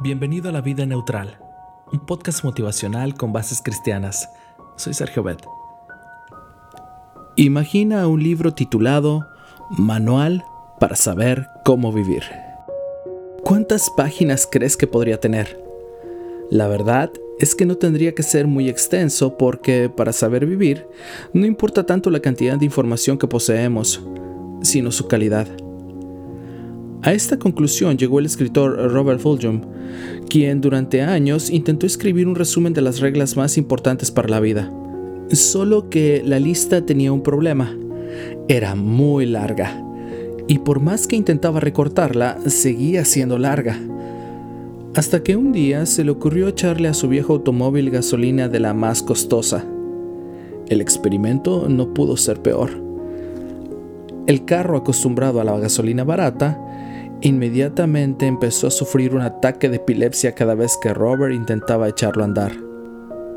Bienvenido a La Vida Neutral, un podcast motivacional con bases cristianas. Soy Sergio Bet. Imagina un libro titulado Manual para saber cómo vivir. ¿Cuántas páginas crees que podría tener? La verdad es que no tendría que ser muy extenso porque para saber vivir no importa tanto la cantidad de información que poseemos, sino su calidad. A esta conclusión llegó el escritor Robert Fulghum, quien durante años intentó escribir un resumen de las reglas más importantes para la vida. Solo que la lista tenía un problema. Era muy larga. Y por más que intentaba recortarla, seguía siendo larga. Hasta que un día se le ocurrió echarle a su viejo automóvil gasolina de la más costosa. El experimento no pudo ser peor. El carro acostumbrado a la gasolina barata Inmediatamente empezó a sufrir un ataque de epilepsia cada vez que Robert intentaba echarlo a andar.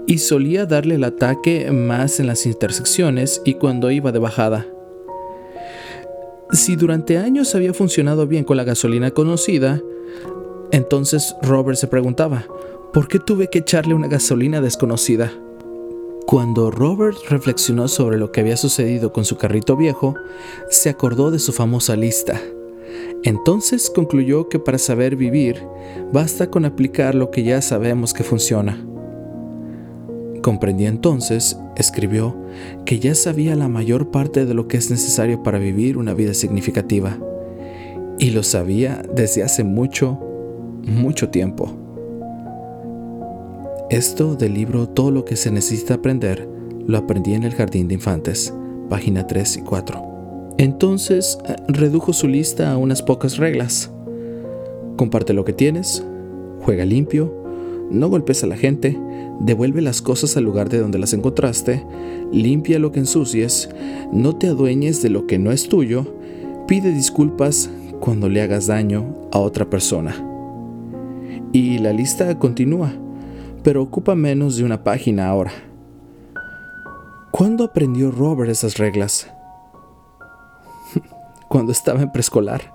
Y solía darle el ataque más en las intersecciones y cuando iba de bajada. Si durante años había funcionado bien con la gasolina conocida, entonces Robert se preguntaba, ¿por qué tuve que echarle una gasolina desconocida? Cuando Robert reflexionó sobre lo que había sucedido con su carrito viejo, se acordó de su famosa lista entonces concluyó que para saber vivir basta con aplicar lo que ya sabemos que funciona. Comprendí entonces, escribió, que ya sabía la mayor parte de lo que es necesario para vivir una vida significativa. Y lo sabía desde hace mucho, mucho tiempo. Esto del libro Todo lo que se necesita aprender lo aprendí en el Jardín de Infantes, página 3 y 4. Entonces eh, redujo su lista a unas pocas reglas. Comparte lo que tienes, juega limpio, no golpes a la gente, devuelve las cosas al lugar de donde las encontraste, limpia lo que ensucies, no te adueñes de lo que no es tuyo, pide disculpas cuando le hagas daño a otra persona. Y la lista continúa, pero ocupa menos de una página ahora. ¿Cuándo aprendió Robert esas reglas? Cuando estaba en preescolar.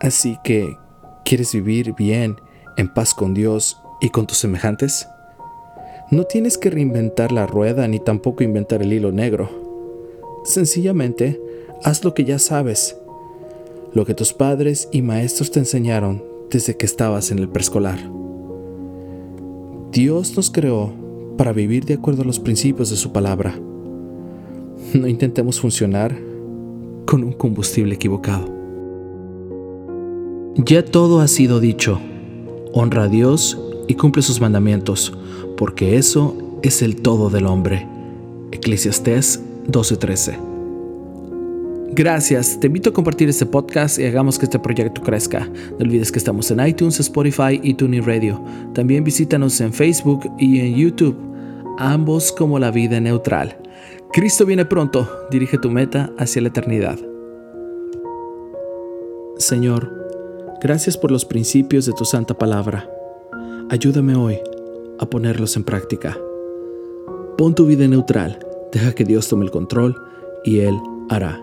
Así que, ¿quieres vivir bien, en paz con Dios y con tus semejantes? No tienes que reinventar la rueda ni tampoco inventar el hilo negro. Sencillamente, haz lo que ya sabes, lo que tus padres y maestros te enseñaron desde que estabas en el preescolar. Dios nos creó para vivir de acuerdo a los principios de su palabra. No intentemos funcionar con un combustible equivocado. Ya todo ha sido dicho. Honra a Dios y cumple sus mandamientos, porque eso es el todo del hombre. Eclesiastés 12:13. Gracias, te invito a compartir este podcast y hagamos que este proyecto crezca. No olvides que estamos en iTunes, Spotify y TuneIn Radio. También visítanos en Facebook y en YouTube, ambos como la vida neutral. Cristo viene pronto, dirige tu meta hacia la eternidad. Señor, gracias por los principios de tu santa palabra. Ayúdame hoy a ponerlos en práctica. Pon tu vida neutral, deja que Dios tome el control y Él hará.